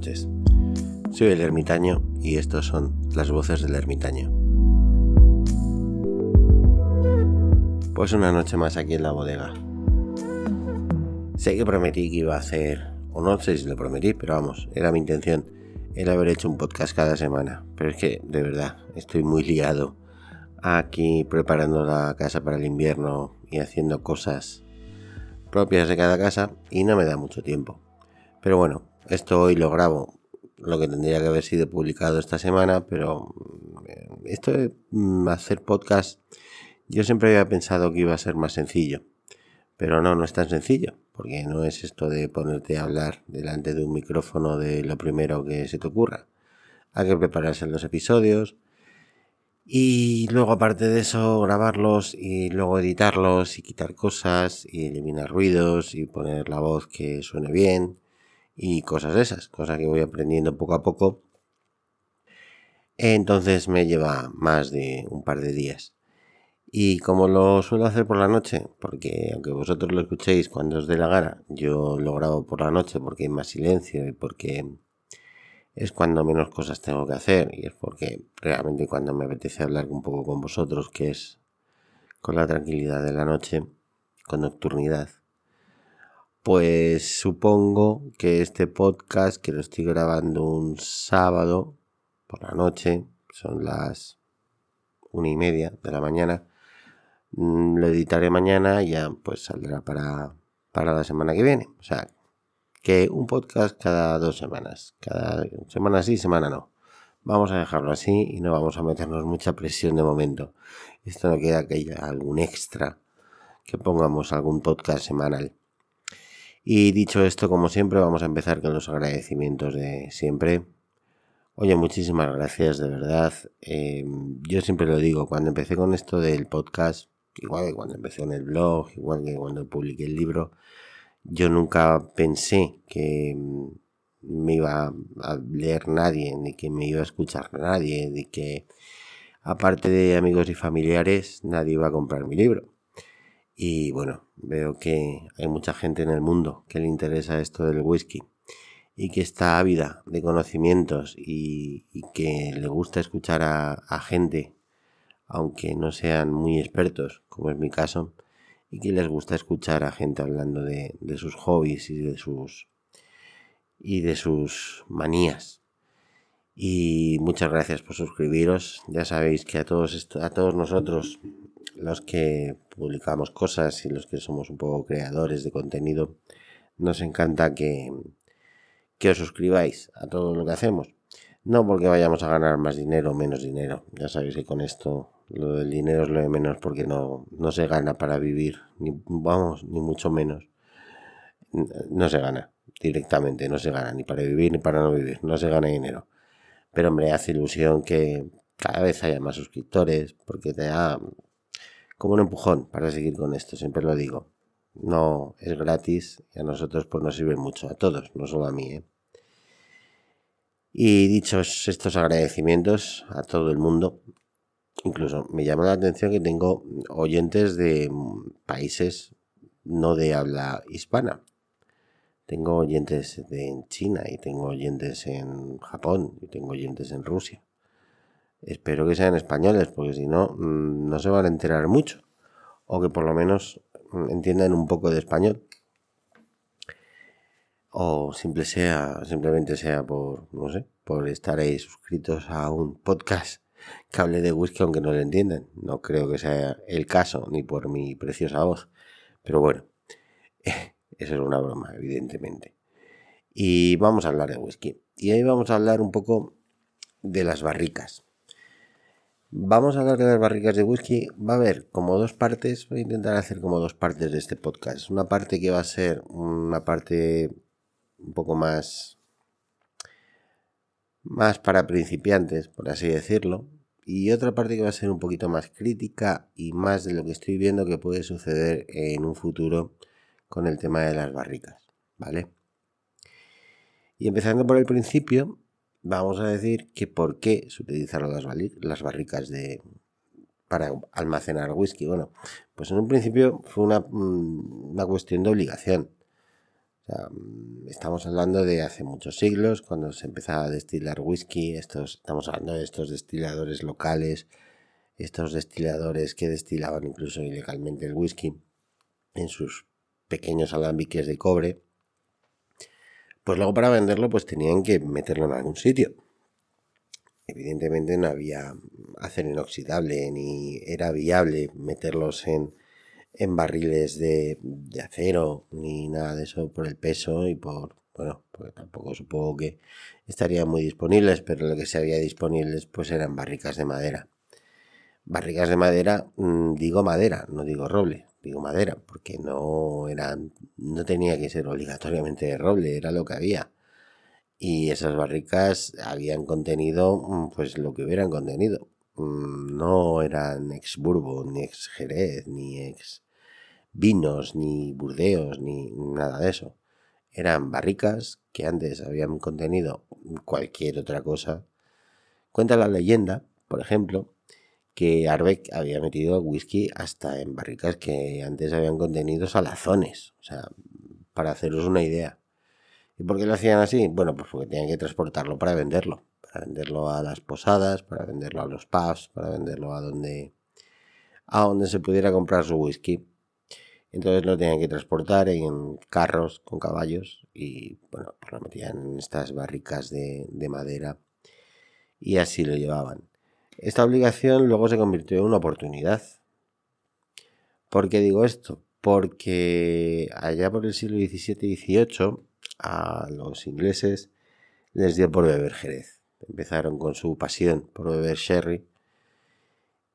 Soy el ermitaño y estos son las voces del ermitaño. Pues una noche más aquí en la bodega. Sé que prometí que iba a hacer, o no sé si lo prometí, pero vamos, era mi intención, el haber hecho un podcast cada semana. Pero es que, de verdad, estoy muy liado aquí preparando la casa para el invierno y haciendo cosas propias de cada casa y no me da mucho tiempo. Pero bueno, esto hoy lo grabo, lo que tendría que haber sido publicado esta semana, pero eh, esto de mm, hacer podcast, yo siempre había pensado que iba a ser más sencillo, pero no, no es tan sencillo, porque no es esto de ponerte a hablar delante de un micrófono de lo primero que se te ocurra. Hay que prepararse los episodios, y luego aparte de eso, grabarlos y luego editarlos y quitar cosas y eliminar ruidos y poner la voz que suene bien y cosas esas, cosas que voy aprendiendo poco a poco. Entonces me lleva más de un par de días. Y como lo suelo hacer por la noche, porque aunque vosotros lo escuchéis cuando os dé la gana, yo lo grabo por la noche porque hay más silencio y porque es cuando menos cosas tengo que hacer y es porque realmente cuando me apetece hablar un poco con vosotros, que es con la tranquilidad de la noche, con nocturnidad. Pues supongo que este podcast, que lo estoy grabando un sábado por la noche, son las una y media de la mañana, mm, lo editaré mañana y ya pues saldrá para, para la semana que viene. O sea, que un podcast cada dos semanas. Cada semana sí, semana no. Vamos a dejarlo así y no vamos a meternos mucha presión de momento. Esto no queda que haya algún extra, que pongamos algún podcast semanal. Y dicho esto, como siempre, vamos a empezar con los agradecimientos de siempre. Oye, muchísimas gracias, de verdad. Eh, yo siempre lo digo, cuando empecé con esto del podcast, igual que cuando empecé en el blog, igual que cuando publiqué el libro, yo nunca pensé que mm, me iba a leer nadie, ni que me iba a escuchar nadie, ni que aparte de amigos y familiares nadie iba a comprar mi libro. Y bueno, veo que hay mucha gente en el mundo que le interesa esto del whisky y que está ávida de conocimientos y, que le gusta escuchar a, gente, aunque no sean muy expertos, como es mi caso, y que les gusta escuchar a gente hablando de, sus hobbies y de sus y de sus manías. Y muchas gracias por suscribiros. Ya sabéis que a todos a todos nosotros los que publicamos cosas y los que somos un poco creadores de contenido nos encanta que que os suscribáis a todo lo que hacemos. No porque vayamos a ganar más dinero o menos dinero. Ya sabéis que con esto lo del dinero es lo de menos porque no, no se gana para vivir, ni vamos, ni mucho menos. No se gana directamente, no se gana ni para vivir ni para no vivir, no se gana dinero. Pero hombre, hace ilusión que cada vez haya más suscriptores porque te da como un empujón para seguir con esto, siempre lo digo. No es gratis y a nosotros pues nos sirve mucho, a todos, no solo a mí. ¿eh? Y dichos estos agradecimientos a todo el mundo, Incluso me llama la atención que tengo oyentes de países no de habla hispana. Tengo oyentes de, en China y tengo oyentes en Japón y tengo oyentes en Rusia. Espero que sean españoles porque si no, mm, no se van a enterar mucho. O que por lo menos mm, entiendan un poco de español. O simple sea, simplemente sea por, no sé, por estar ahí suscritos a un podcast que hable de whisky aunque no lo entiendan. No creo que sea el caso, ni por mi preciosa voz. Pero bueno, eso es una broma, evidentemente. Y vamos a hablar de whisky. Y ahí vamos a hablar un poco de las barricas. Vamos a hablar de las barricas de whisky. Va a haber como dos partes. Voy a intentar hacer como dos partes de este podcast. Una parte que va a ser una parte un poco más más para principiantes, por así decirlo, y otra parte que va a ser un poquito más crítica y más de lo que estoy viendo que puede suceder en un futuro con el tema de las barricas, ¿vale? Y empezando por el principio, vamos a decir que por qué se utilizaron las, las barricas de, para almacenar whisky. Bueno, pues en un principio fue una, mm, una cuestión de obligación. Mm, estamos hablando de hace muchos siglos, cuando se empezaba a destilar whisky, estos, estamos hablando de estos destiladores locales, estos destiladores que destilaban incluso ilegalmente el whisky en sus pequeños alambiques de cobre, pues luego para venderlo pues tenían que meterlo en algún sitio. Evidentemente no había acero inoxidable ni era viable meterlos en, en barriles de, de, acero ni nada de eso por el peso y por, bueno, porque tampoco supongo que estarían muy disponibles, pero lo que se había disponibles pues eran barricas de madera. Barricas de madera, mm, digo madera, no digo roble, digo madera, porque no eran, no tenía que ser obligatoriamente de roble, era lo que había. Y esas barricas habían contenido, mm, pues lo que hubieran contenido. Mm, no eran ex burbo, ni ex jerez, ni ex vinos, ni burdeos, ni nada de eso. Eran barricas que antes habían contenido cualquier otra cosa. Cuenta la leyenda, por ejemplo, que Arbeck había metido whisky hasta en barricas que antes habían contenido salazones. O sea, para haceros una idea. ¿Y por qué lo hacían así? Bueno, pues porque tenían que transportarlo para venderlo. Para venderlo a las posadas, para venderlo a los pubs, para venderlo a donde, a donde se pudiera comprar su whisky. Entonces lo tenían que transportar en carros con caballos y bueno, pues lo metían en estas barricas de, de madera y así lo llevaban. Esta obligación luego se convirtió en una oportunidad. ¿Por qué digo esto? Porque allá por el siglo XVII y XVIII a los ingleses les dio por beber jerez. Empezaron con su pasión por beber sherry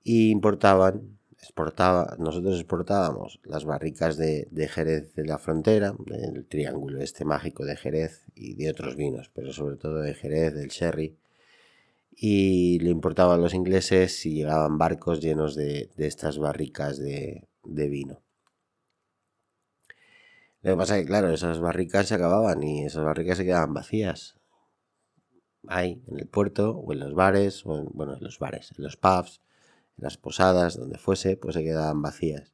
y importaban, exportaba, nosotros exportábamos las barricas de, de Jerez de la frontera, del triángulo este mágico de Jerez y de otros vinos, pero sobre todo de Jerez, del sherry y le importaban los ingleses si llegaban barcos llenos de, estas barricas de, vino. Lo que pasa es que, claro, esas barricas se acababan y esas barricas se quedaban vacías. Ahí, en el puerto, o en los bares, o en, bueno, en los bares, en los pubs, en las posadas, donde fuese, pues se quedaban vacías.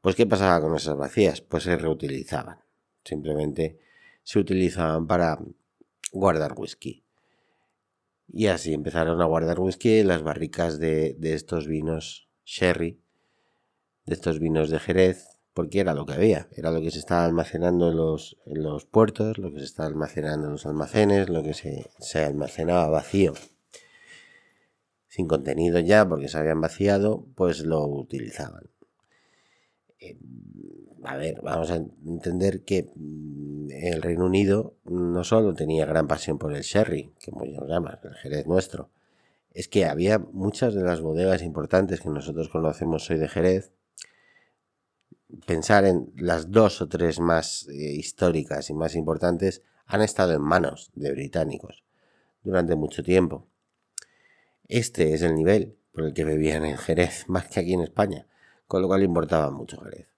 Pues, ¿qué pasaba con esas vacías? Pues se reutilizaban. Simplemente se utilizaban para guardar whisky. Y así empezaron a guardar whisky en las barricas de, estos vinos sherry, de estos vinos de Jerez, porque era lo que había, era lo que se estaba almacenando en los, en los puertos, lo que se estaba almacenando en los almacenes, lo que se, se almacenaba vacío, sin contenido ya, porque se habían vaciado, pues lo utilizaban. Eh, a ver, vamos a entender que mm, el Reino Unido no solo tenía gran pasión por el sherry, que muchos llaman el Jerez nuestro, es que había muchas de las bodegas importantes que nosotros conocemos hoy de Jerez, pensar en las dos o tres más eh, históricas y más importantes, han estado en manos de británicos durante mucho tiempo. Este es el nivel por el que bebían en Jerez, más que aquí en España, con lo cual importaban mucho Jerez.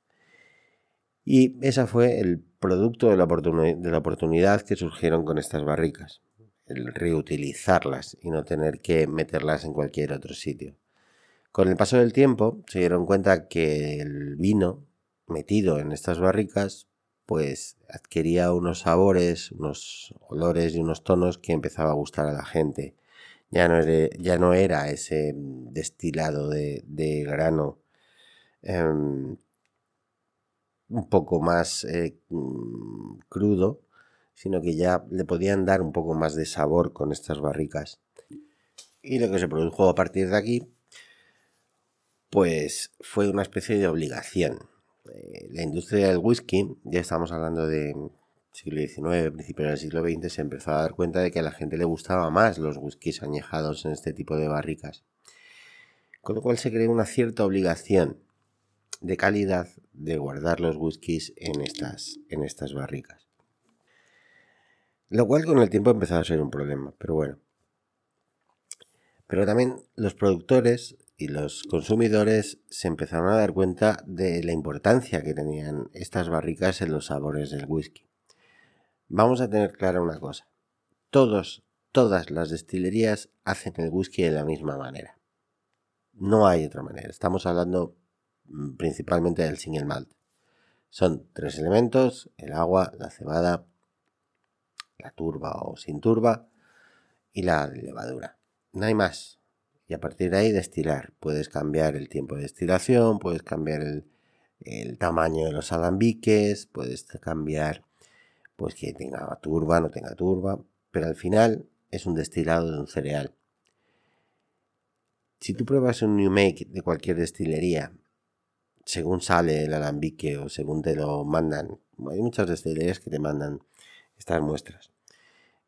Y esa fue el producto de la, de la oportunidad que surgieron con estas barricas, el reutilizarlas y no tener que meterlas en cualquier otro sitio. Con el paso del tiempo se dieron cuenta que el vino metido en estas barricas pues adquiría unos sabores, unos olores y unos tonos que empezaba a gustar a la gente. Ya no era, ya no era ese destilado de, grano em, un poco más eh, mm, crudo, sino que ya le podían dar un poco más de sabor con estas barricas. Y lo que se produjo a partir de aquí, pues fue una especie de obligación. Eh, la industria del whisky, ya estamos hablando de siglo XIX, principio del siglo XX, se empezó a dar cuenta de que a la gente le gustaba más los whiskies añejados en este tipo de barricas. Con lo cual se creó una cierta obligación de calidad de guardar los whiskies en estas, en estas barricas. Lo cual con el tiempo empezó a ser un problema, pero bueno. Pero también los productores y los consumidores se empezaron a dar cuenta de la importancia que tenían estas barricas en los sabores del whisky. Vamos a tener clara una cosa. Todos, todas las destilerías hacen el whisky de la misma manera. No hay otra manera. Estamos hablando principalmente del single malt. Son tres elementos, el agua, la cebada, la turba o sin turba y la levadura. No hay más. Y a partir de ahí destilar. Puedes cambiar el tiempo de destilación, puedes cambiar el, el tamaño de los alambiques, puedes cambiar pues que tenga turba, no tenga turba, pero al final es un destilado de un cereal. Si tú pruebas un New Make de cualquier destilería, según sale el alambique o según te lo mandan, hay muchas destilerías que te mandan estas muestras,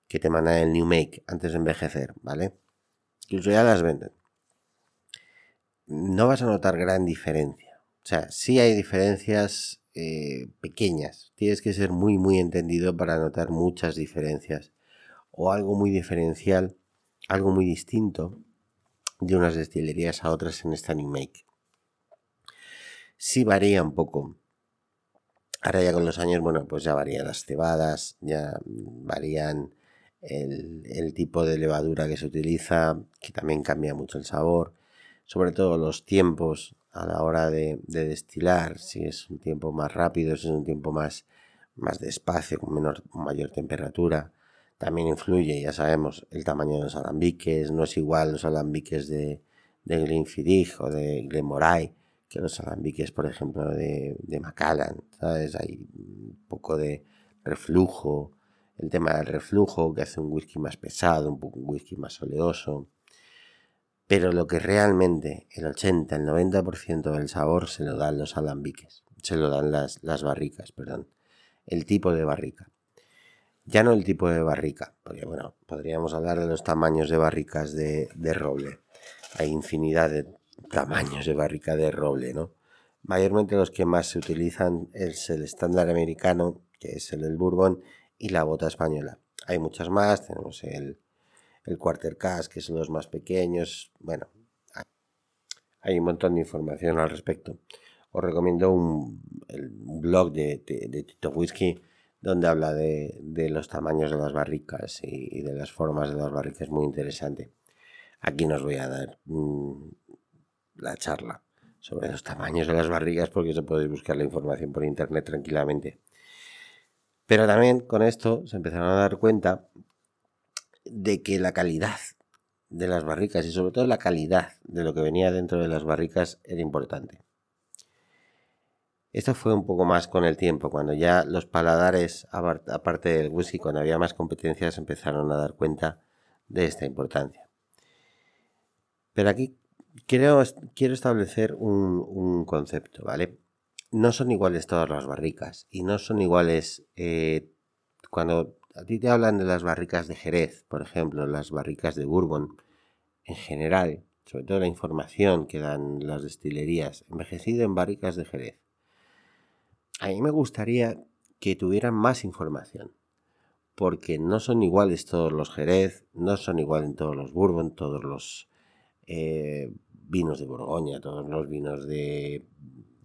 que te mandan el New Make antes de envejecer, ¿vale? Incluso ya las venden. No vas a notar gran diferencia. O sea, sí hay diferencias eh, pequeñas. Tienes que ser muy, muy entendido para notar muchas diferencias. O algo muy diferencial, algo muy distinto de unas destilerías a otras en esta New Make. Sí varía un poco. Ahora ya con los años, bueno, pues ya varían las cebadas, ya varían el, el, tipo de levadura que se utiliza, que también cambia mucho el sabor, sobre todo los tiempos a la hora de, destilar, si es un tiempo más rápido, si es un tiempo más, más despacio, con menor, mayor temperatura. También influye, ya sabemos, el tamaño de los alambiques. No es igual los alambiques de, de Glenfiddich o de Glenmoray que los alambiques, por ejemplo, de, de Macallan. ¿sabes? Hay un poco de reflujo. El tema del reflujo que hace un whisky más pesado, un, poco, un whisky más oleoso. Pero lo que realmente el 80, el 90% del sabor se lo dan los alambiques, se lo dan las, las barricas, perdón. El tipo de barrica. Ya no el tipo de barrica, porque bueno, podríamos hablar de los tamaños de barricas de, de roble. Hay infinidad de tamaños de barrica de roble, ¿no? Mayormente los que más se utilizan es el estándar americano, que es el del bourbon, y la bota española. Hay muchas más, tenemos el, el Quarter que son los más pequeños. Bueno, hay un montón de información al respecto. Os recomiendo un, blog de, Tito Whisky donde habla de, los tamaños de las barricas y, de las formas de las barricas. Muy interesante. Aquí nos voy a dar la charla sobre los tamaños de las barricas porque se podéis buscar la información por internet tranquilamente. Pero también con esto se empezaron a dar cuenta de que la calidad de las barricas y sobre todo la calidad de lo que venía dentro de las barricas era importante. Esto fue un poco más con el tiempo, cuando ya los paladares, aparte del whisky, cuando había más competencias, empezaron a dar cuenta de esta importancia. Pero aquí quiero, establecer un, concepto, ¿vale? No son iguales todas las barricas y no son iguales eh, cuando a ti te hablan de las barricas de Jerez, por ejemplo, las barricas de Bourbon, en general, sobre todo la información que dan las destilerías, envejecido en barricas de Jerez. A mí me gustaría que tuvieran más información, porque no son iguales todos los Jerez, no son iguales todos los Bourbon, todos los eh, vinos de Borgoña, todos los vinos de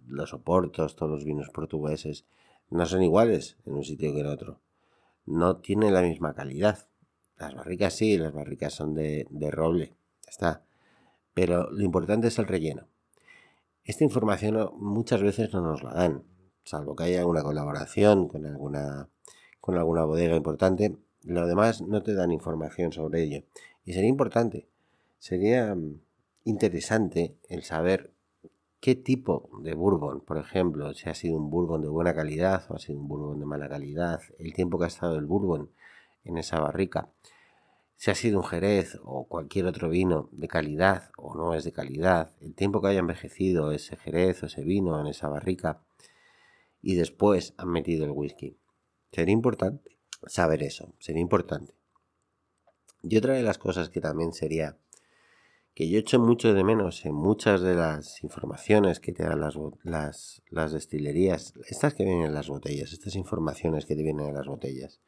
los Oportos, todos los vinos portugueses, no son iguales en un sitio que en otro no tiene la misma calidad. Las barricas sí, las barricas son de, roble, ya está. Pero lo importante es el relleno. Esta información muchas veces no nos la dan, salvo que haya una colaboración con alguna, con alguna bodega importante. Lo demás no te dan información sobre ello. Y sería importante, sería mm, interesante el saber qué tipo de bourbon, por ejemplo, si ha sido un bourbon de buena calidad o ha sido un bourbon de mala calidad, el tiempo que ha estado el bourbon en esa barrica, si ha sido un jerez o cualquier otro vino de calidad o no es de calidad, el tiempo que haya envejecido ese jerez o ese vino en esa barrica y después han metido el whisky. Sería importante saber eso, sería importante. Y otra de las cosas que también sería que yo echo mucho de menos en muchas de las informaciones que te dan las, las, las destilerías, estas que vienen en las botellas, estas informaciones que te vienen en las botellas,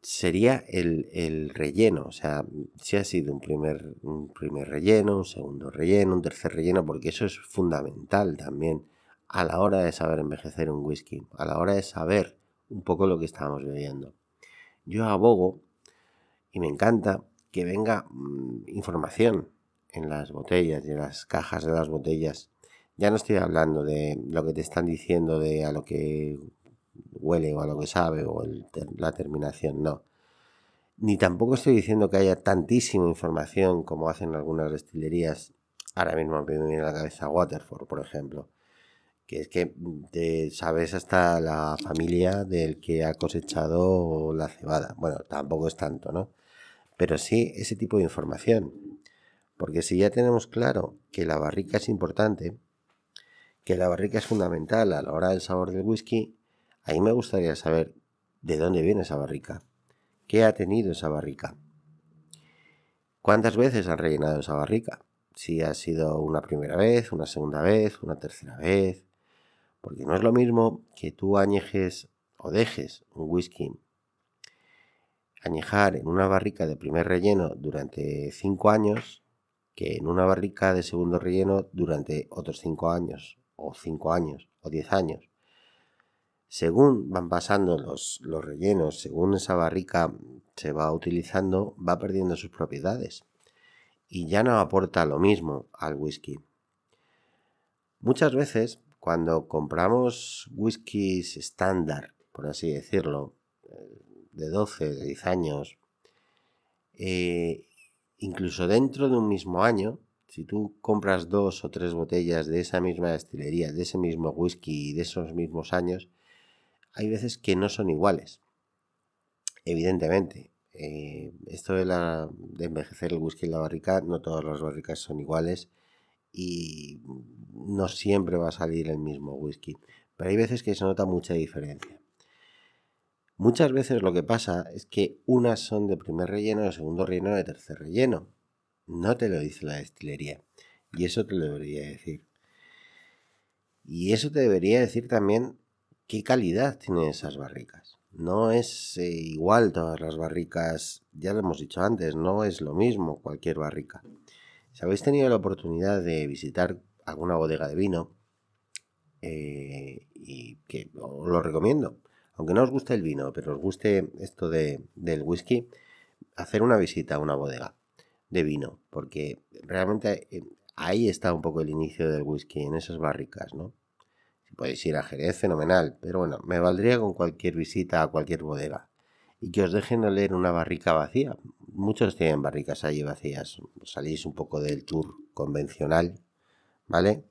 sería el, el, relleno, o sea, si ha sido un primer, un primer relleno, un segundo relleno, un tercer relleno, porque eso es fundamental también a la hora de saber envejecer un whisky, a la hora de saber un poco lo que estamos bebiendo. Yo abogo y me encanta que venga mm, información en las botellas y en las cajas de las botellas Ya no estoy hablando de lo que te están diciendo de a lo que huele o a lo que sabe o la terminación, no. Ni tampoco estoy diciendo que haya tantísima información como hacen algunas destilerías. Ahora mismo me viene a la cabeza Waterford, por ejemplo. Que es que te sabes hasta la familia del que ha cosechado la cebada. Bueno, tampoco es tanto, ¿no? Pero sí ese tipo de información. Porque si ya tenemos claro que la barrica es importante, que la barrica es fundamental a la hora del sabor del whisky, ahí me gustaría saber de dónde viene esa barrica. ¿Qué ha tenido esa barrica? ¿Cuántas veces han rellenado esa barrica? Si ha sido una primera vez, una segunda vez, una tercera vez. Porque no es lo mismo que tú añejes o dejes un whisky añejar en una barrica de primer relleno durante 5 años que en una barrica de segundo relleno durante otros 5 años, o 5 años, o 10 años según van pasando los, los rellenos, según esa barrica se va utilizando, va perdiendo sus propiedades y ya no aporta lo mismo al whisky. Muchas veces, cuando compramos whiskies estándar, por así decirlo, de 12, de 10 años, eh, incluso dentro de un mismo año, si tú compras dos o tres botellas de esa misma destilería, de ese mismo whisky y de esos mismos años, hay veces que no son iguales. Evidentemente, eh, esto de, la, de envejecer el whisky en la barrica, no todas las barricas son iguales y no siempre va a salir el mismo whisky. Pero hay veces que se nota mucha diferencia. Muchas veces lo que pasa es que unas son de primer relleno, de segundo relleno, de tercer relleno. No te lo dice la destilería. Y eso te lo debería decir. Y eso te debería decir también qué calidad tienen esas barricas. No es eh, igual todas las barricas, ya lo hemos dicho antes, no es lo mismo cualquier barrica. Si habéis tenido la oportunidad de visitar alguna bodega de vino, eh, y que os lo recomiendo, aunque no os guste el vino, pero os guste esto de, del whisky, hacer una visita a una bodega de vino, porque realmente eh, ahí está un poco el inicio del whisky, en esas barricas, ¿no? podéis ir a Jerez, fenomenal, pero bueno, me valdría con cualquier visita a cualquier bodega. Y que os dejen oler una barrica vacía. Muchos tienen barricas allí vacías. Salís un poco del tour convencional, ¿vale?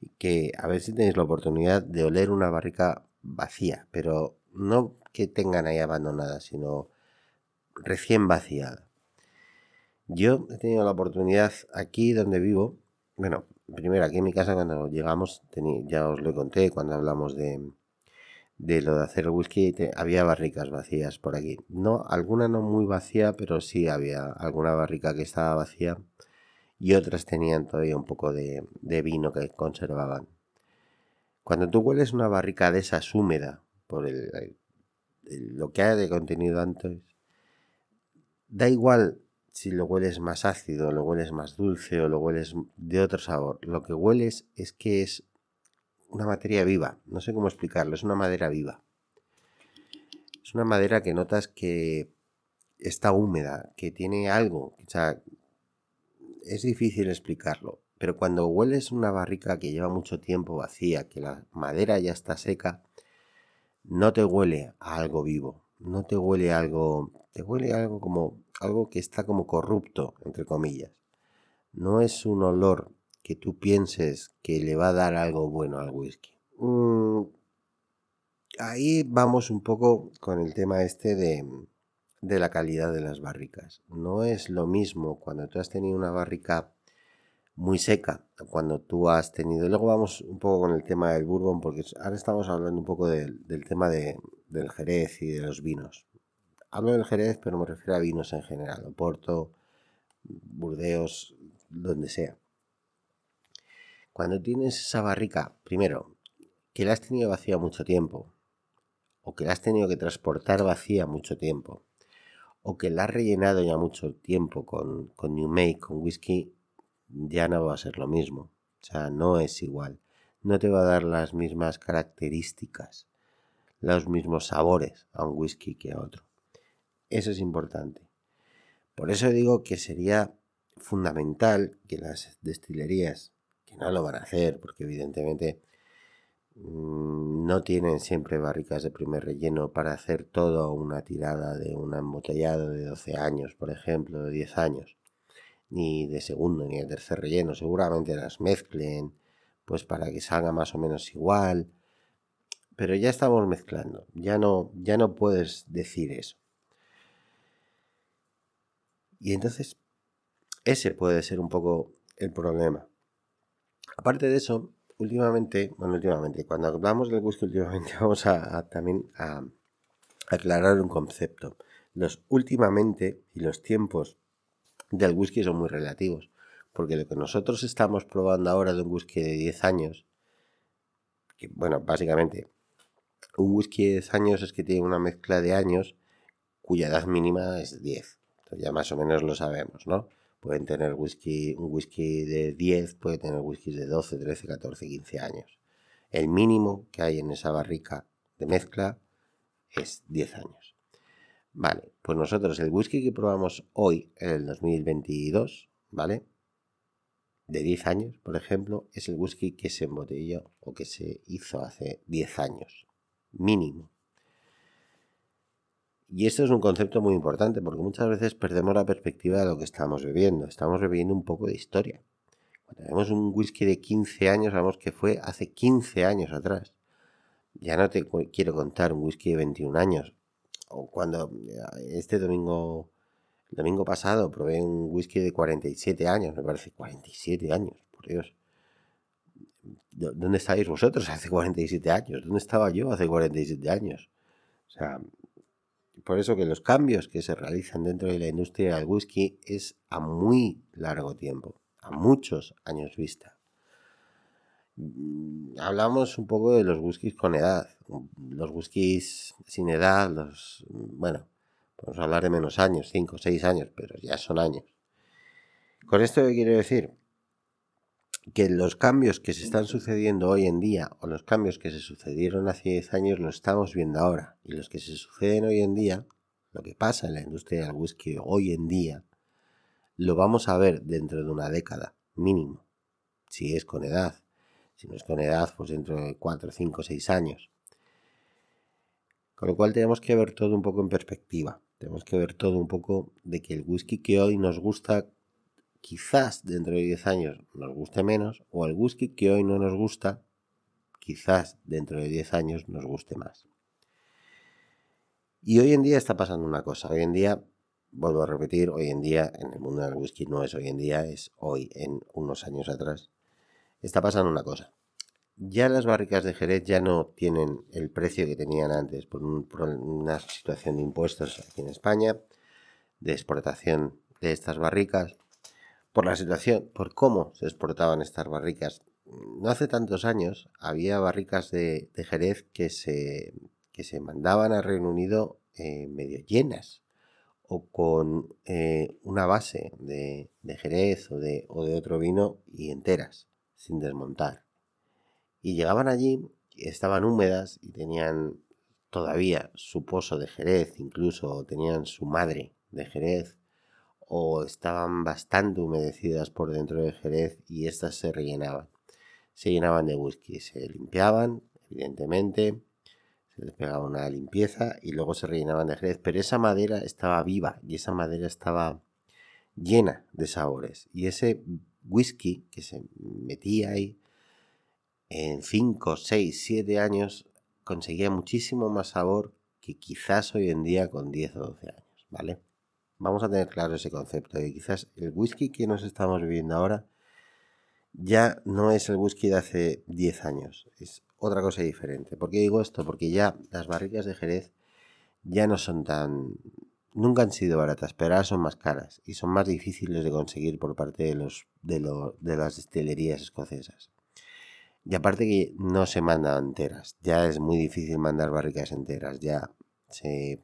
Y que a ver si tenéis la oportunidad de oler una barrica vacía, pero no que tengan ahí abandonada, sino recién vaciada. Yo he tenido la oportunidad aquí donde vivo, bueno, primero aquí en mi casa cuando llegamos, ya os lo conté cuando hablamos de, de lo de hacer el whisky, había barricas vacías por aquí. No, alguna no muy vacía, pero sí había alguna barrica que estaba vacía y otras tenían todavía un poco de, vino que conservaban. Cuando tú hueles una barrica de esas húmeda, por lo que hay de contenido antes, da igual si lo hueles más ácido, lo hueles más dulce o lo hueles de otro sabor. Lo que hueles es que es una materia viva. No sé cómo explicarlo, es una madera viva. Es una madera que notas que está húmeda, que tiene algo. O sea, es difícil explicarlo. Pero cuando hueles una barrica que lleva mucho tiempo vacía, que la madera ya está seca, no te huele a algo vivo. No te huele a algo. Te huele algo como algo que está como corrupto, entre comillas. No es un olor que tú pienses que le va a dar algo bueno al whisky. Mm, ahí vamos un poco con el tema este de, de la calidad de las barricas. No es lo mismo cuando tú has tenido una barrica muy seca, cuando tú has tenido... Luego vamos un poco con el tema del bourbon, porque ahora estamos hablando un poco del tema de, del jerez y de los vinos. Hablo del Jerez, pero me refiero a vinos en general, Oporto, Burdeos, donde sea. Cuando tienes esa barrica, primero, que la has tenido vacía mucho tiempo, o que la has tenido que transportar vacía mucho tiempo, o que la has rellenado ya mucho tiempo con, con New Make, con whisky, ya no va a ser lo mismo. O sea, no es igual. No te va a dar las mismas características, los mismos sabores a un whisky que a otro. Eso es importante. Por eso digo que sería fundamental que las destilerías que no lo van a hacer, porque evidentemente mm, no tienen siempre barricas de primer relleno para hacer toda una tirada de un embotellado de 12 años, por ejemplo, de 10 años, ni de segundo ni de tercer relleno, seguramente las mezclen pues para que salga más o menos igual, pero ya estamos mezclando, ya no ya no puedes decir eso. Y entonces ese puede ser un poco el problema. Aparte de eso, últimamente, bueno, últimamente, cuando hablamos del whisky últimamente, vamos a, también a, aclarar un concepto. Los últimamente y los tiempos del whisky son muy relativos, porque lo que nosotros estamos probando ahora de un whisky de 10 años, que bueno, básicamente, un whisky de 10 años es que tiene una mezcla de años cuya edad mínima es 10. Entonces ya más o menos lo sabemos, ¿no? Pueden tener whisky, un whisky de 10, puede tener whisky de 12, 13, 14, 15 años. El mínimo que hay en esa barrica de mezcla es 10 años. Vale, pues nosotros el whisky que probamos hoy, en el 2022, ¿vale? De 10 años, por ejemplo, es el whisky que se embotelló o que se hizo hace 10 años. Mínimo. Y esto es un concepto muy importante porque muchas veces perdemos la perspectiva de lo que estamos bebiendo. Estamos bebiendo un poco de historia. Cuando vemos un whisky de 15 años, sabemos que fue hace 15 años atrás. Ya no te quiero contar un whisky de 21 años. O cuando eh, este domingo, el domingo pasado, probé un whisky de 47 años, me parece 47 años, por Dios. ¿Dónde estáis vosotros hace 47 años? ¿Dónde estaba yo hace 47 años? O sea, por eso que los cambios que se realizan dentro de la industria del whisky es a muy largo tiempo, a muchos años vista. Mm, hablamos un poco de los whiskies con edad, los whiskies sin edad, los, bueno, podemos hablar de menos años, 5 o 6 años, pero ya son años. Con esto qué quiero decir que los cambios que se están sucediendo hoy en día o los cambios que se sucedieron hace 10 años los estamos viendo ahora. Y los que se suceden hoy en día, lo que pasa en la industria del whisky hoy en día, lo vamos a ver dentro de una década, mínimo. Si es con edad. Si no es con edad, pues dentro de 4, 5, 6 años. Con lo cual tenemos que ver todo un poco en perspectiva. Tenemos que ver todo un poco de que el whisky que hoy nos gusta quizás dentro de 10 años nos guste menos, o el whisky que hoy no nos gusta, quizás dentro de 10 años nos guste más. Y hoy en día está pasando una cosa. Hoy en día, vuelvo a repetir, hoy en día, en el mundo del whisky no es hoy en día, es hoy en unos años atrás. Está pasando una cosa. Ya las barricas de Jerez ya no tienen el precio que tenían antes por, una situación de impuestos aquí en España, de exportación de estas barricas por la situación, por cómo se exportaban estas barricas. No hace tantos años había barricas de, Jerez que se, que se mandaban a Reino Unido eh, medio llenas o con eh, una base de, Jerez de, o de otro vino y enteras, sin desmontar. Y llegaban allí, estaban húmedas y tenían todavía su pozo de Jerez, incluso tenían su madre de Jerez o estaban bastante humedecidas por dentro del jerez y estas se rellenaban. Se llenaban de whisky, se limpiaban, evidentemente, se les pegaba una limpieza y luego se rellenaban de jerez, pero esa madera estaba viva y esa madera estaba llena de sabores y ese whisky que se metía ahí en 5, 6, 7 años conseguía muchísimo más sabor que quizás hoy en día con 10 o 12 años, ¿vale? vamos a tener claro ese concepto de quizás el whisky que nos estamos viviendo ahora ya no es el whisky de hace 10 años, es otra cosa diferente. ¿Por qué digo esto? Porque ya las barricas de Jerez ya no son tan... Nunca han sido baratas, pero ahora son más caras y son más difíciles de conseguir por parte de, los, de, de las destilerías escocesas. Y aparte que no se mandan enteras, ya es muy difícil mandar barricas enteras, ya se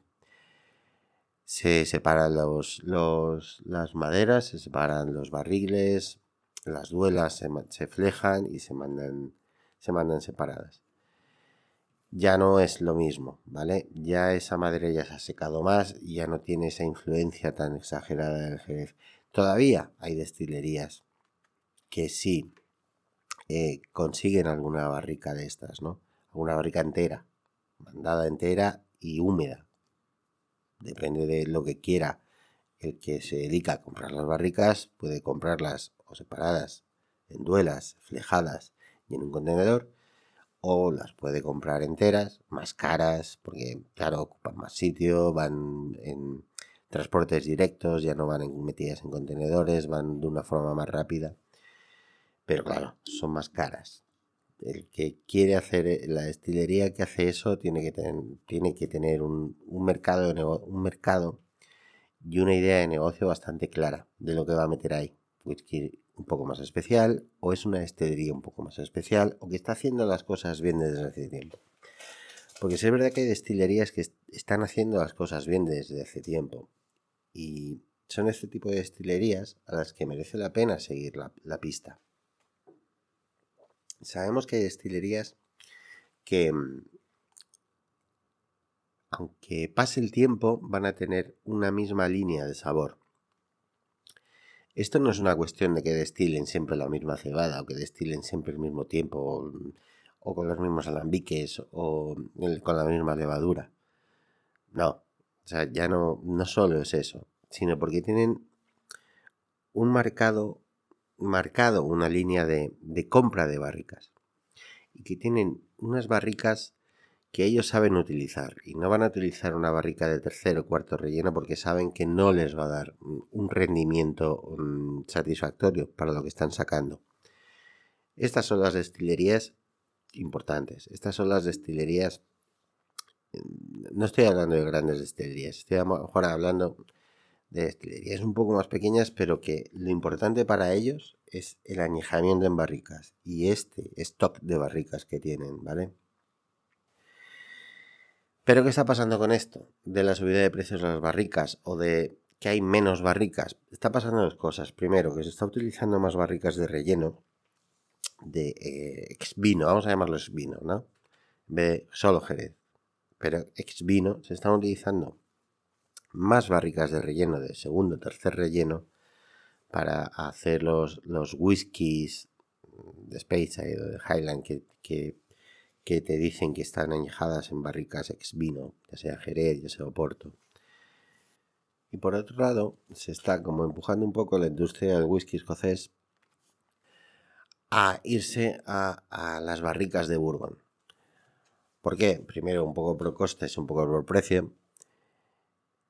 se separan los, las maderas, se separan los barriles, las duelas se, se, flejan y se mandan, se mandan separadas. Ya no es lo mismo, ¿vale? Ya esa madera ya se ha secado más y ya no tiene esa influencia tan exagerada del jerez. Todavía hay destilerías que sí eh, consiguen alguna barrica de estas, ¿no? Alguna barrica entera, mandada entera y húmeda. Depende de lo que quiera el que se dedica a comprar las barricas, puede comprarlas o separadas, en duelas, flejadas y en un contenedor, o las puede comprar enteras, más caras, porque claro, ocupan más sitio, van en transportes directos, ya no van metidas en contenedores, van de una forma más rápida. Pero claro, son más caras. El que quiere hacer, eh, la destilería que hace eso tiene que, tener, tiene que tener un, mercado un mercado y una idea de negocio bastante clara de lo que va a meter ahí. Whisky un poco más especial, o es una destilería un poco más especial, o que está haciendo las cosas bien desde hace tiempo. Porque si es verdad que hay destilerías que están haciendo las cosas bien desde hace tiempo. Y son este tipo de destilerías a las que merece la pena seguir la, pista. Sabemos que hay destilerías que, mm, aunque pase el tiempo, van a tener una misma línea de sabor. Esto no es una cuestión de que destilen siempre la misma cebada o que destilen siempre el mismo tiempo o, con los mismos alambiques o con la misma levadura. No, o sea, ya no, no solo es eso, sino porque tienen un marcado, marcado una línea de, de compra de barricas. Y que tienen unas barricas que ellos saben utilizar y no van a utilizar una barrica de tercero o cuarto relleno porque saben que no les va a dar un rendimiento mm, satisfactorio para lo que están sacando. Estas son las destilerías importantes. Estas son las destilerías no estoy hablando de grandes destilerías, estoy ahora hablando de destilerías un poco más pequeñas, pero que lo importante para ellos es el añejamiento en barricas y este stock de barricas que tienen, ¿vale? Pero ¿qué está pasando con esto? De la subida de precios de las barricas o de que hay menos barricas. Está pasando dos cosas. Primero, que se está utilizando más barricas de relleno de eh, ex vino, vamos a llamarlo ex vino, ¿no? de solo Jerez pero ex vino se están utilizando más barricas de relleno, de segundo, tercer relleno, para hacer los, los whiskies de o de Highland que, te dicen que están añejadas en barricas ex vino, ya sea Jerez, ya sea Oporto. Y por otro lado, se está como empujando un poco la industria del whisky escocés a irse a, las barricas de Bourbon. ¿Por qué? Primero, un poco por costes, un poco por precio.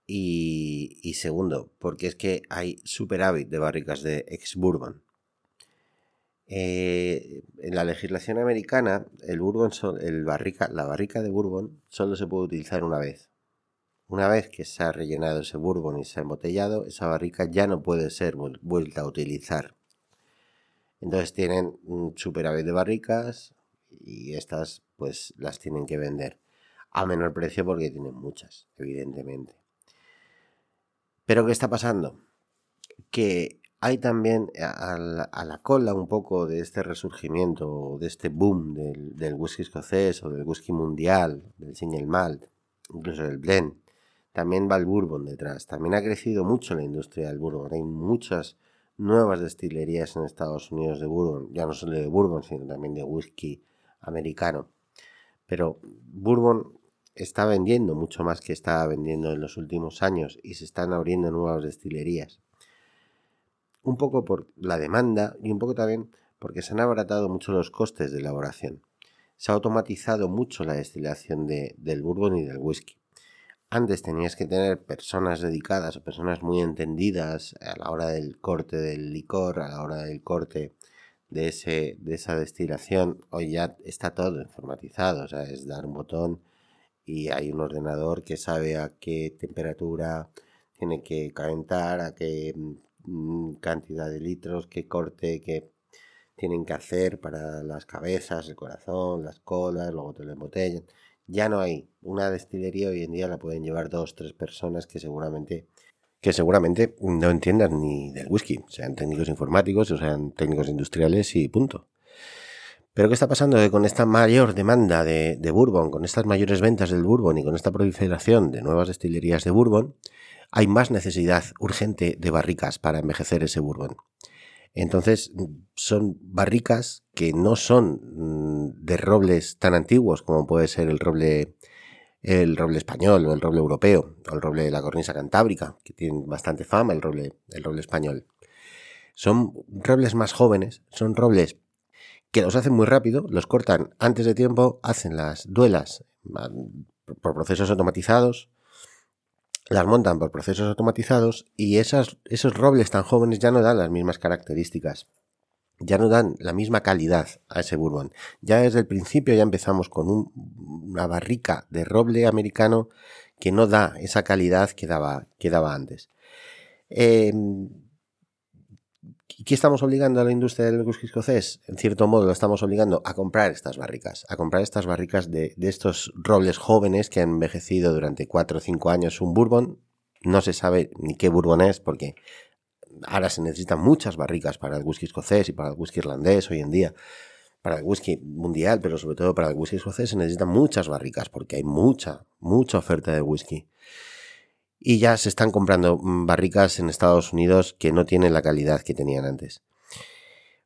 Y, segundo, porque es que hay superávit de barricas de ex-bourbon. Eh, en la legislación americana, el bourbon, el barrica, la barrica de bourbon solo se puede utilizar una vez. Una vez que se ha rellenado ese bourbon y se ha embotellado, esa barrica ya no puede ser vuelta a utilizar. Entonces tienen un superávit de barricas y estas pues las tienen que vender a menor precio porque tienen muchas, evidentemente. Pero ¿qué está pasando? Que hay también a la, cola un poco de este resurgimiento, de este boom del, del, whisky escocés o del whisky mundial, del single malt, incluso del blend. También va el bourbon detrás. También ha crecido mucho la industria del bourbon. Hay muchas nuevas destilerías en Estados Unidos de bourbon, ya no solo de bourbon, sino también de whisky americano. Pero Bourbon está vendiendo mucho más que estaba vendiendo en los últimos años y se están abriendo nuevas destilerías. Un poco por la demanda y un poco también porque se han abaratado mucho los costes de elaboración. Se ha automatizado mucho la destilación del bourbon y del whisky. Antes tenías que tener personas dedicadas o personas muy entendidas a la hora del corte del licor, a la hora del corte de, ese, de esa destilación, hoy ya está todo informatizado, o sea, es dar un botón y hay un ordenador que sabe a qué temperatura tiene que calentar, a qué mm, cantidad de litros, qué corte, qué tienen que hacer para las cabezas, el corazón, las colas, luego te lo embotellan. Ya no hay. Una destilería hoy en día la pueden llevar dos, tres personas que seguramente que seguramente no entiendan ni del whisky, sean técnicos informáticos o sean técnicos industriales y punto. Pero ¿qué está pasando? Que con esta mayor demanda de, bourbon, con estas mayores ventas del bourbon y con esta proliferación de nuevas destilerías de bourbon, hay más necesidad urgente de barricas para envejecer ese bourbon. Entonces, son barricas que no son mm, de robles tan antiguos como puede ser el roble el roble español o el roble europeo o el roble de la cornisa cantábrica, que tienen bastante fama el roble, el roble español. Son robles más jóvenes, son robles que los hacen muy rápido, los cortan antes de tiempo, hacen las duelas por procesos automatizados, las montan por procesos automatizados y esas, esos robles tan jóvenes ya no dan las mismas características, ya no dan la misma calidad a ese bourbon. Ya desde el principio ya empezamos con una barrica de roble americano que no da esa calidad que daba, que daba antes. Eh, ¿Y qué estamos obligando a la industria del whisky escocés? En cierto modo lo estamos obligando a comprar estas barricas, a comprar estas barricas de, estos robles jóvenes que han envejecido durante 4 o 5 años un bourbon. No se sabe ni qué bourbon es porque ahora se necesitan muchas barricas para el whisky escocés y para el whisky irlandés hoy en día. Para el whisky mundial, pero sobre todo para el whisky escocés se necesitan muchas barricas porque hay mucha, mucha oferta de whisky y ya se están comprando mm, barricas en Estados Unidos que no tienen la calidad que tenían antes.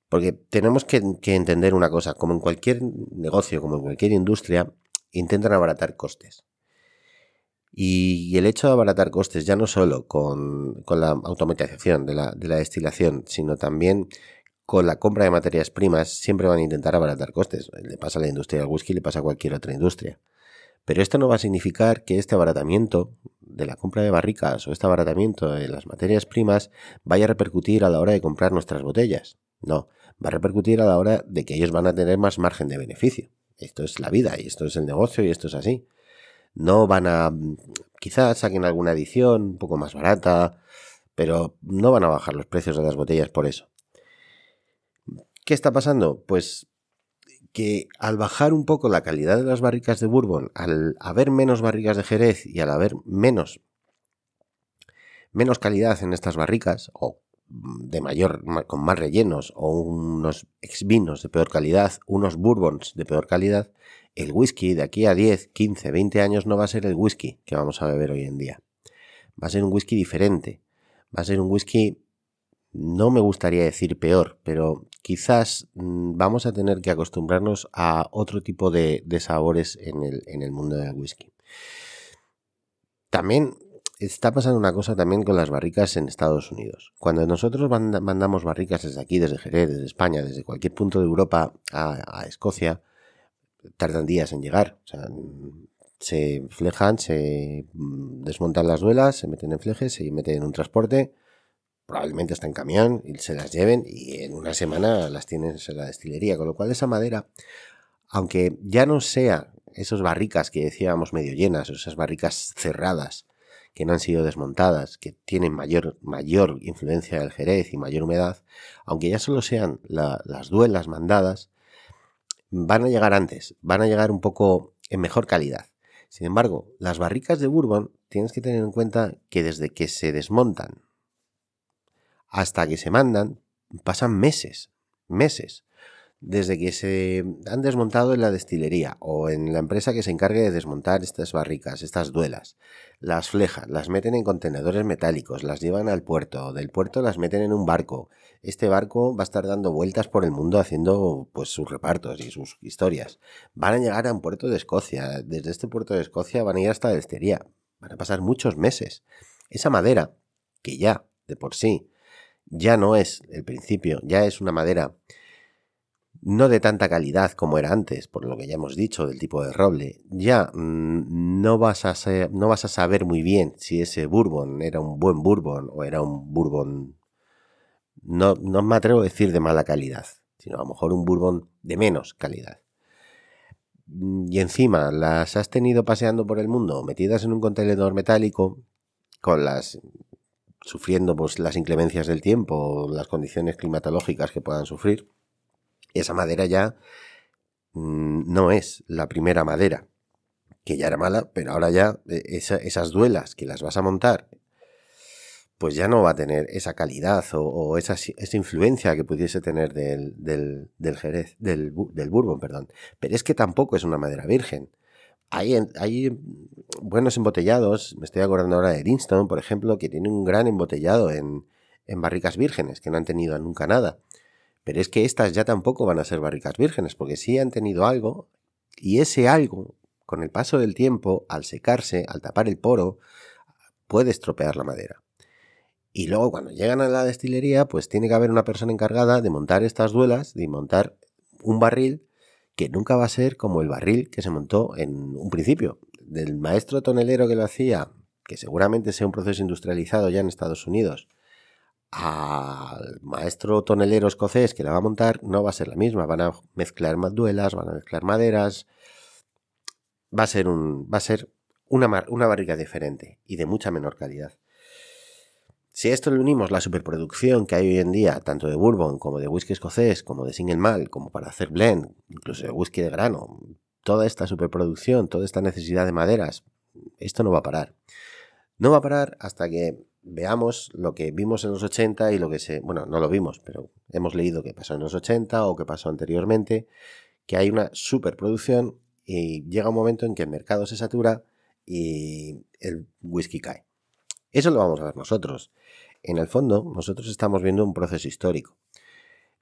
Porque tenemos que, entender una cosa, como en cualquier negocio, como en cualquier industria, intentan abaratar costes. Y, el hecho de abaratar costes ya no solo con, la automatización de la, de la destilación, sino también con la compra de materias primas, siempre van a intentar abaratar costes. Le pasa a la industria del whisky, le pasa a cualquier otra industria. Pero esto no va a significar que este abaratamiento de la compra de barricas o este abaratamiento de las materias primas vaya a repercutir a la hora de comprar nuestras botellas. No, va a repercutir a la hora de que ellos van a tener más margen de beneficio. Esto es la vida y esto es el negocio y esto es así. No van a... quizás saquen alguna edición un poco más barata, pero no van a bajar los precios de las botellas por eso. ¿Qué está pasando? Pues que al bajar un poco la calidad de las barricas de Bourbon, al haber menos barricas de Jerez y al haber menos, menos calidad en estas barricas, o de mayor, con más rellenos, o unos ex vinos de peor calidad, unos bourbons de peor calidad, el whisky de aquí a 10, 15, 20 años no va a ser el whisky que vamos a beber hoy en día. Va a ser un whisky diferente. Va a ser un whisky no me gustaría decir peor, pero quizás mm, vamos a tener que acostumbrarnos a otro tipo de, sabores en el, mundo del whisky. También está pasando una cosa también con las barricas en Estados Unidos. Cuando nosotros mandamos barricas desde aquí, desde Jerez, desde España, desde cualquier punto de Europa a, Escocia, tardan días en llegar. se flejan, se mm, desmontan las duelas, se meten en flejes, se meten en un transporte, probablemente está en camión y se las lleven y en una semana las tienen en la destilería. Con lo cual esa madera, aunque ya no sea esas barricas que decíamos medio llenas, esas barricas cerradas que no han sido desmontadas, que tienen mayor, mayor influencia del jerez y mayor humedad, aunque ya solo sean las duelas mandadas, van a llegar antes, van a llegar un poco en mejor calidad. Sin embargo, las barricas de Bourbon tienes que tener en cuenta que desde que se desmontan hasta que se mandan, pasan meses, meses, desde que se han desmontado en la destilería o en la empresa que se encargue de desmontar estas barricas, estas duelas. Las flejan, las meten en contenedores metálicos, las llevan al puerto, del puerto las meten en un barco. Este barco va a estar dando vueltas por el mundo haciendo pues sus repartos y sus historias. Van a llegar a un puerto de Escocia, desde este puerto de Escocia van a ir hasta la destilería. Van a pasar muchos meses. Esa madera, que ya, de por sí, ya no es el principio, ya es una madera no de tanta calidad como era antes, por lo que ya hemos dicho del tipo de roble, ya mm, no, vas a no vas a saber muy bien si ese bourbon era un buen bourbon o era un bourbon, no, no me atrevo a decir de mala calidad, sino a lo mejor un bourbon de menos calidad. Y encima las has tenido paseando por el mundo, metidas en un contenedor metálico, con las sufriendo pues, las inclemencias del tiempo, las condiciones climatológicas que puedan sufrir, esa madera ya mm, no es la primera madera, que ya era mala, pero ahora ya eh, esas duelas que las vas a montar, pues ya no va a tener esa calidad o, esa, esa, influencia que pudiese tener del, del, del jerez, del, del bourbon, perdón. Pero es que tampoco es una madera virgen. Hay, buenos embotellados, me estoy acordando ahora de Dinston, por ejemplo, que tiene un gran embotellado en, en barricas vírgenes, que no han tenido nunca nada. Pero es que estas ya tampoco van a ser barricas vírgenes, porque sí han tenido algo, y ese algo, con el paso del tiempo, al secarse, al tapar el poro, puede estropear la madera. Y luego cuando llegan a la destilería, pues tiene que haber una persona encargada de montar estas duelas, de montar un barril que nunca va a ser como el barril que se montó en un principio. Del maestro tonelero que lo hacía, que seguramente sea un proceso industrializado ya en Estados Unidos, al maestro tonelero escocés que la va a montar, no va a ser la misma. Van a mezclar duelas, van a mezclar maderas. Va a ser, un, va a ser una, una barriga diferente y de mucha menor calidad. Si a esto le unimos la superproducción que hay hoy en día, tanto de bourbon como de whisky escocés, como de single malt, como para hacer blend, incluso de whisky de grano, toda esta superproducción, toda esta necesidad de maderas, esto no va a parar. No va a parar hasta que veamos lo que vimos en los 80 y lo que se, bueno, no lo vimos, pero hemos leído que pasó en los 80 o que pasó anteriormente, que hay una superproducción y llega un momento en que el mercado se satura y el whisky cae. Eso lo vamos a ver nosotros. En el fondo, nosotros estamos viendo un proceso histórico.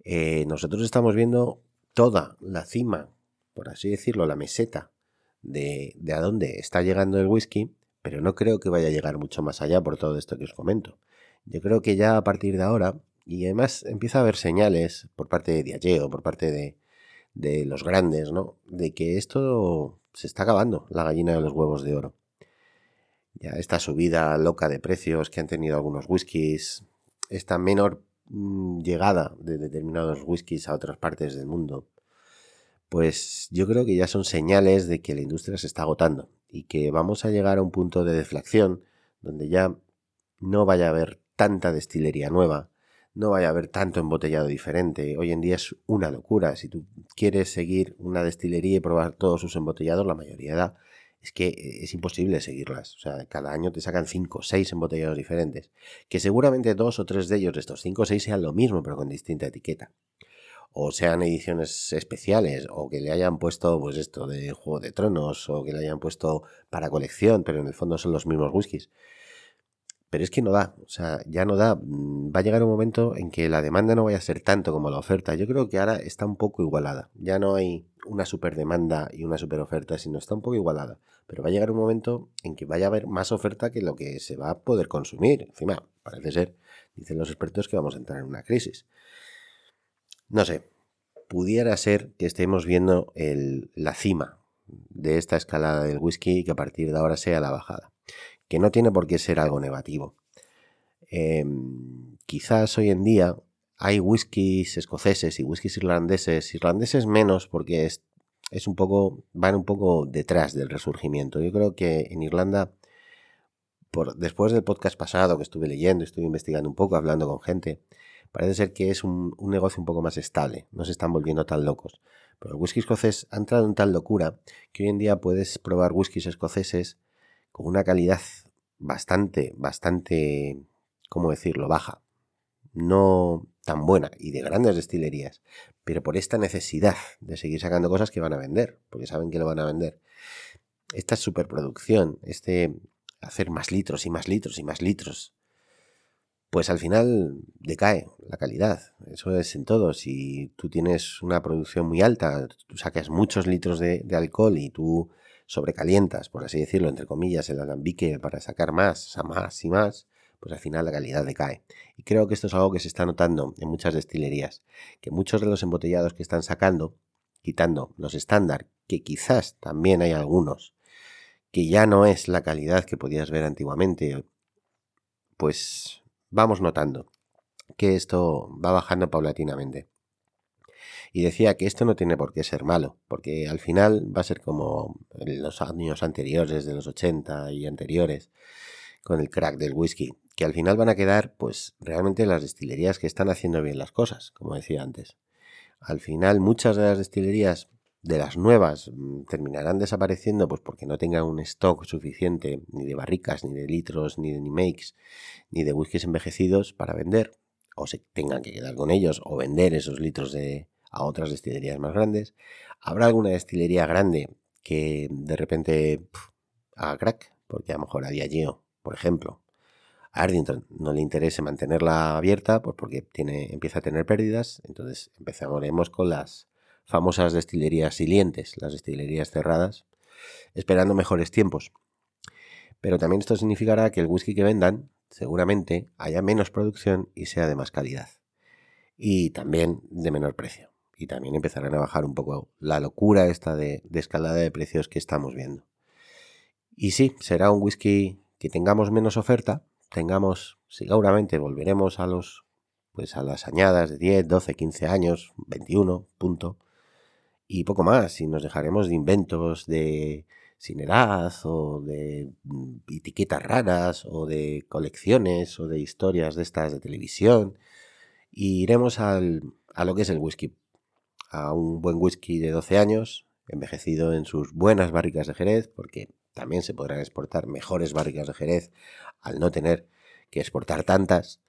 Eh, nosotros estamos viendo toda la cima, por así decirlo, la meseta de, de a dónde está llegando el whisky, pero no creo que vaya a llegar mucho más allá por todo esto que os comento. Yo creo que ya a partir de ahora, y además empieza a haber señales por parte de Diageo, por parte de, de los grandes, ¿no? De que esto se está acabando, la gallina de los huevos de oro ya esta subida loca de precios que han tenido algunos whiskies, esta menor mm, llegada de determinados whiskies a otras partes del mundo, pues yo creo que ya son señales de que la industria se está agotando y que vamos a llegar a un punto de deflación donde ya no vaya a haber tanta destilería nueva, no vaya a haber tanto embotellado diferente. Hoy en día es una locura. Si tú quieres seguir una destilería y probar todos sus embotellados, la mayoría da es que eh, es imposible seguirlas. O sea, cada año te sacan 5 o 6 embotellados diferentes. Que seguramente dos o tres de ellos, de estos 5 o 6, sean lo mismo, pero con distinta etiqueta. O sean ediciones especiales, o que le hayan puesto, pues esto, de Juego de Tronos, o que le hayan puesto para colección, pero en el fondo son los mismos whiskies. Pero es que no da, o sea, ya no da. Mm, va a llegar un momento en que la demanda no vaya a ser tanto como la oferta. Yo creo que ahora está un poco igualada. Ya no hay una super demanda y una super oferta, sino está un poco igualada. Pero va a llegar un momento en que vaya a haber más oferta que lo que se va a poder consumir. Encima, parece ser, dicen los expertos, que vamos a entrar en una crisis. No sé, pudiera ser que estemos viendo la cima de esta escalada del whisky y que a partir de ahora sea la bajada que no tiene por qué ser algo negativo. Em, quizás hoy en día hay whiskies escoceses y whiskies irlandeses, irlandeses menos porque es, es un poco, van un poco detrás del resurgimiento. Yo creo que en Irlanda, por, después del podcast pasado que estuve leyendo, estuve investigando un poco, hablando con gente, parece ser que es un, un negocio un poco más estable, no se están volviendo tan locos. Pero el whisky escocés ha entrado en tal locura que hoy en día puedes probar whiskies escoceses con una calidad bastante, bastante, ¿cómo decirlo?, baja. No tan buena y de grandes destilerías, pero por esta necesidad de seguir sacando cosas que van a vender, porque saben que lo van a vender. Esta superproducción, este hacer más litros y más litros y más litros, pues al final decae la calidad. Eso es en todo. Si tú tienes una producción muy alta, tú sacas muchos litros de, de alcohol y tú sobrecalientas, por así decirlo, entre comillas, el alambique para sacar más, más y más, pues al final la calidad decae. Y creo que esto es algo que se está notando en muchas destilerías, que muchos de los embotellados que están sacando, quitando los estándar, que quizás también hay algunos, que ya no es la calidad que podías ver antiguamente, pues vamos notando que esto va bajando paulatinamente. Y decía que esto no tiene por qué ser malo, porque al final va a ser como en los años anteriores, de los 80 y anteriores, con el crack del whisky, que al final van a quedar pues realmente las destilerías que están haciendo bien las cosas, como decía antes. Al final muchas de las destilerías de las nuevas mm, terminarán desapareciendo pues porque no tengan un stock suficiente ni de barricas, ni de litros, ni de ni makes, ni de whiskies envejecidos para vender, o se tengan que quedar con ellos, o vender esos litros de, a otras destilerías más grandes. Habrá alguna destilería grande que de repente haga crack, porque a lo mejor a Diageo, por ejemplo, A Ardington no le interese mantenerla abierta, pues porque tiene, empieza a tener pérdidas. Entonces empezaremos con las famosas destilerías silientes, las destilerías cerradas, esperando mejores tiempos. Pero también esto significará que el whisky que vendan seguramente haya menos producción y sea de más calidad. Y también de menor precio. Y también empezarán a bajar un poco la locura esta de, de escalada de precios que estamos viendo. Y sí, será un whisky que tengamos menos oferta, tengamos, seguramente volveremos a los pues a las añadas de 10, 12, 15 años, 21, punto. Y poco más, y nos dejaremos de inventos de sin edad o de mm, etiquetas raras o de colecciones o de historias de estas de televisión. Y iremos al, a lo que es el whisky. A un buen whisky de 12 años, envejecido en sus buenas barricas de Jerez, porque también se podrán exportar mejores barricas de Jerez al no tener que exportar tantas.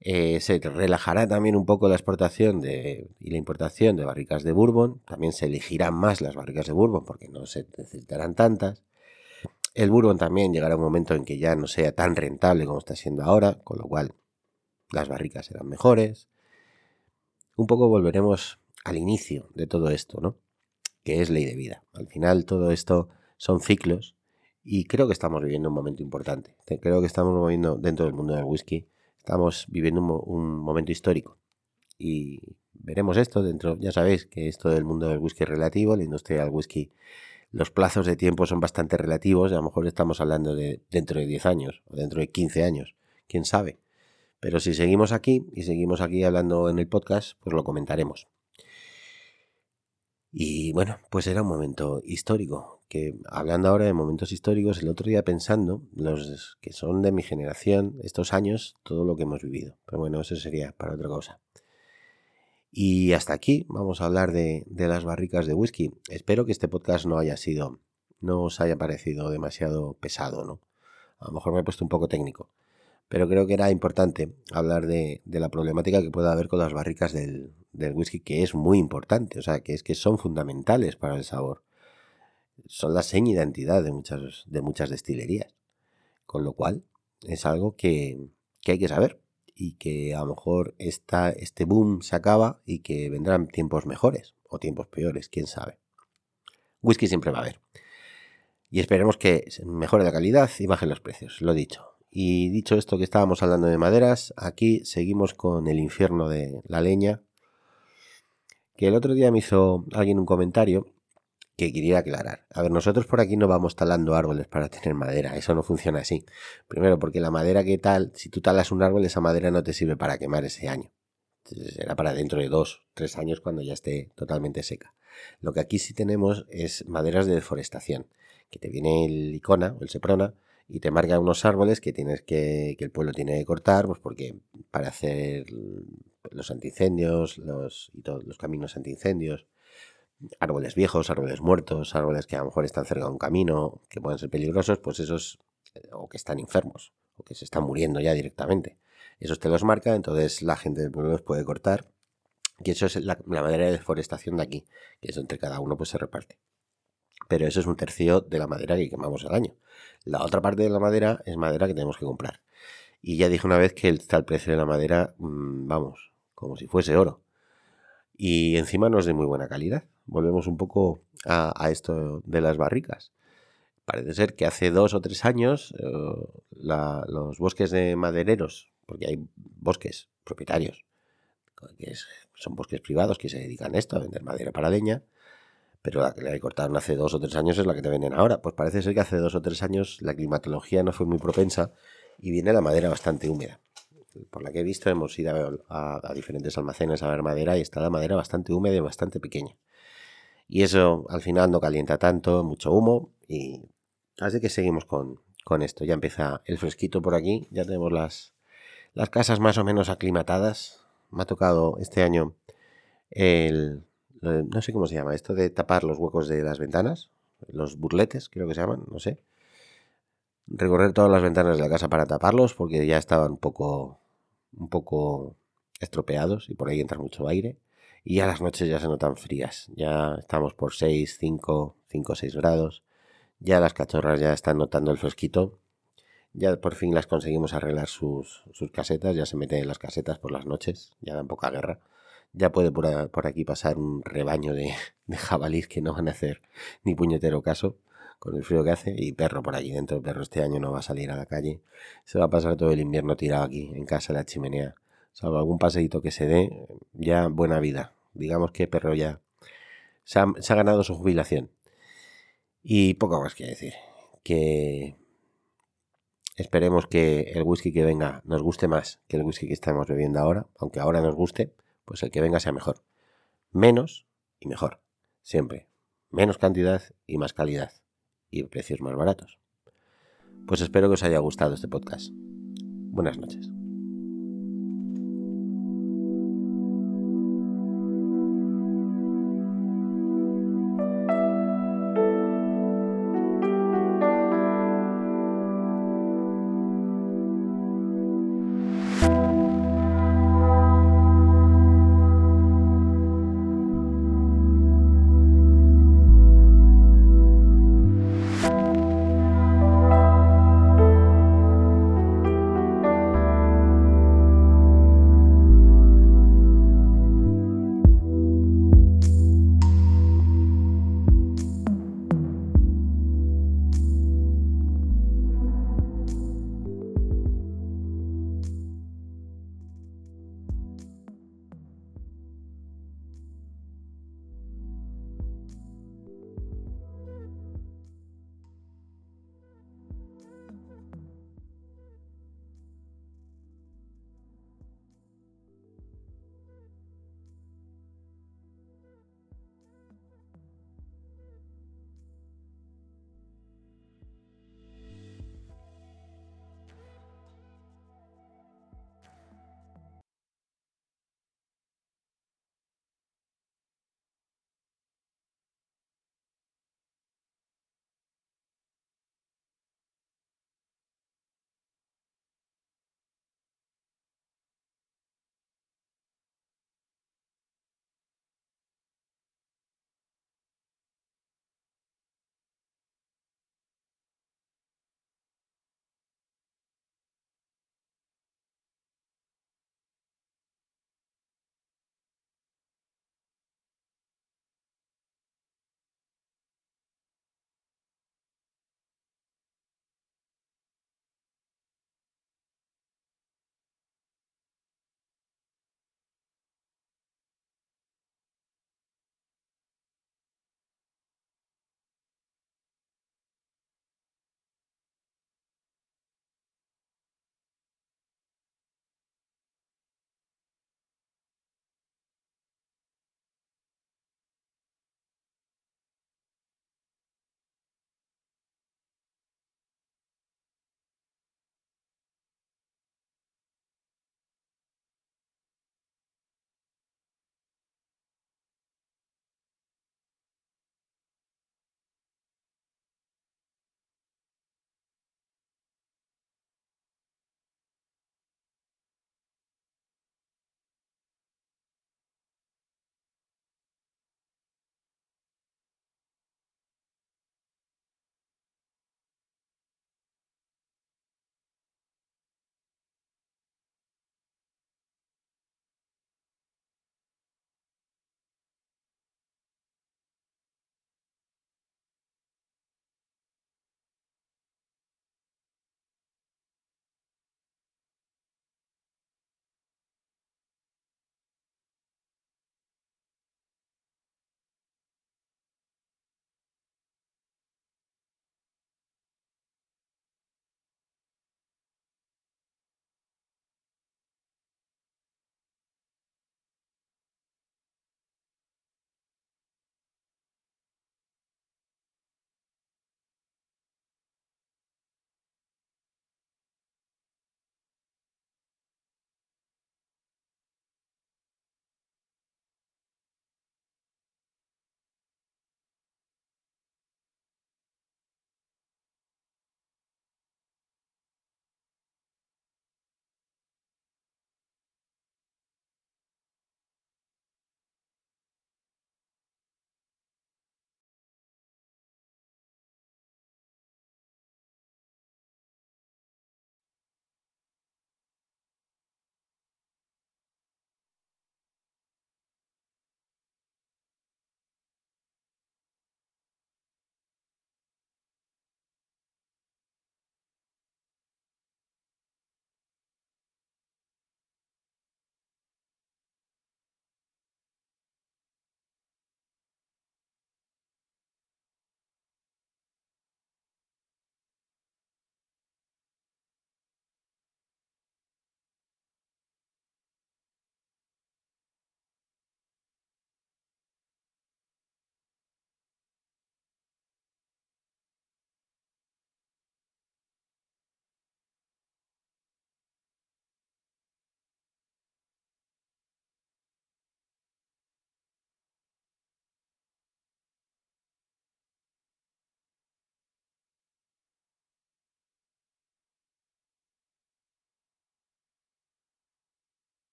Eh, se relajará también un poco la exportación de, y la importación de barricas de Bourbon. También se elegirán más las barricas de Bourbon porque no se necesitarán tantas. El Bourbon también llegará un momento en que ya no sea tan rentable como está siendo ahora, con lo cual las barricas serán mejores. Un poco volveremos al inicio de todo esto, ¿no? Que es ley de vida. Al final todo esto son ciclos y creo que estamos viviendo un momento importante. Creo que estamos moviendo dentro del mundo del whisky Estamos viviendo un, momento histórico y veremos esto dentro, ya sabéis que esto del mundo del whisky es relativo, la industria del whisky, los plazos de tiempo son bastante relativos, a lo mejor estamos hablando de dentro de 10 años o dentro de 15 años, quién sabe. Pero si seguimos aquí y seguimos aquí hablando en el podcast, pues lo comentaremos. Y bueno, pues era un momento histórico, que hablando ahora de momentos históricos, el otro día pensando, los que son de mi generación, estos años, todo lo que hemos vivido. Pero bueno, eso sería para otra cosa. Y hasta aquí vamos a hablar de, de las barricas de whisky. Espero que este podcast no haya sido, no os haya parecido demasiado pesado, ¿no? A lo mejor me he puesto un poco técnico pero creo que era importante hablar de, la problemática que puede haber con las barricas del, whisky, que es muy importante, o sea, que es que son fundamentales para el sabor. Son la seña de identidad de muchas, de muchas destilerías. Con lo cual, es algo que, hay que saber y que a lo mejor esta, este boom se acaba y que vendrán tiempos mejores o tiempos peores, quién sabe. Whisky siempre va a haber. Y esperemos que mejore la calidad y bajen los precios, lo dicho. Y dicho esto que estábamos hablando de maderas, aquí seguimos con el infierno de la leña. Que el otro día me hizo alguien un comentario que quería aclarar. A ver, nosotros por aquí no vamos talando árboles para tener madera, eso no funciona así. Primero, porque la madera que tal, si tú talas un árbol, esa madera no te sirve para quemar ese año. será para dentro de dos, tres años cuando ya esté totalmente seca. Lo que aquí sí tenemos es maderas de deforestación, que te viene el icona o el seprona, y te marca unos árboles que tienes que, que el pueblo tiene que cortar, pues porque para hacer los antiincendios, los, y todos los caminos antiincendios, árboles viejos, árboles muertos, árboles que a lo mejor están cerca de un camino, que pueden ser peligrosos, pues esos, eh, o que están enfermos, o que se están muriendo ya directamente. Esos te los marca, entonces la gente del pueblo los puede cortar. Y eso es la, la madera de deforestación de aquí, que es entre cada uno pues se reparte pero eso es un tercio de la madera que quemamos al año. La otra parte de la madera es madera que tenemos que comprar. Y ya dije una vez que está el precio de la madera, mm, vamos, como si fuese oro. Y encima no es de muy buena calidad. Volvemos un poco a, esto de las barricas. Parece ser que hace dos o tres años eh, los bosques de madereros, porque hay bosques propietarios, que son bosques privados que se dedican a esto, a vender madera para leña, pero la que le cortaron hace dos o tres años es la que te venden ahora. Pues parece ser que hace dos o tres años la climatología no fue muy propensa y viene la madera bastante húmeda. Por la que he visto, hemos ido a, diferentes almacenes a ver madera y está la madera bastante húmeda y bastante pequeña. Y eso al final no calienta tanto, mucho humo y así que seguimos con, con esto. Ya empieza el fresquito por aquí, ya tenemos las, las casas más o menos aclimatadas. Me ha tocado este año el, no sé cómo se llama, esto de tapar los huecos de las ventanas, los burletes creo que se llaman, no sé. Recorrer todas las ventanas de la casa para taparlos porque ya estaban un poco, un poco estropeados y por ahí entra mucho aire. Y ya las noches ya se notan frías, ya estamos por 6, 5, 5, 6 grados. Ya las cachorras ya están notando el fresquito. Ya por fin las conseguimos arreglar sus, sus casetas, ya se meten en las casetas por las noches, ya dan poca guerra. Ya puede por, aquí pasar un rebaño de, de jabalís que no van a hacer ni puñetero caso con el frío que hace y perro por aquí dentro. Perro este año no va a salir a la calle. Se va a pasar todo el invierno tirado aquí, en casa, en la chimenea. Salvo algún paseíto que se dé, ya buena vida. Digamos que perro ya se ha, se ha ganado su jubilación. Y poco más que decir. Que esperemos que el whisky que venga nos guste más que el whisky que estamos bebiendo ahora. Aunque ahora nos guste, pues el que venga sea mejor. Menos y mejor. Siempre. Menos cantidad y más calidad y precios más baratos. Pues espero que os haya gustado este podcast. Buenas noches.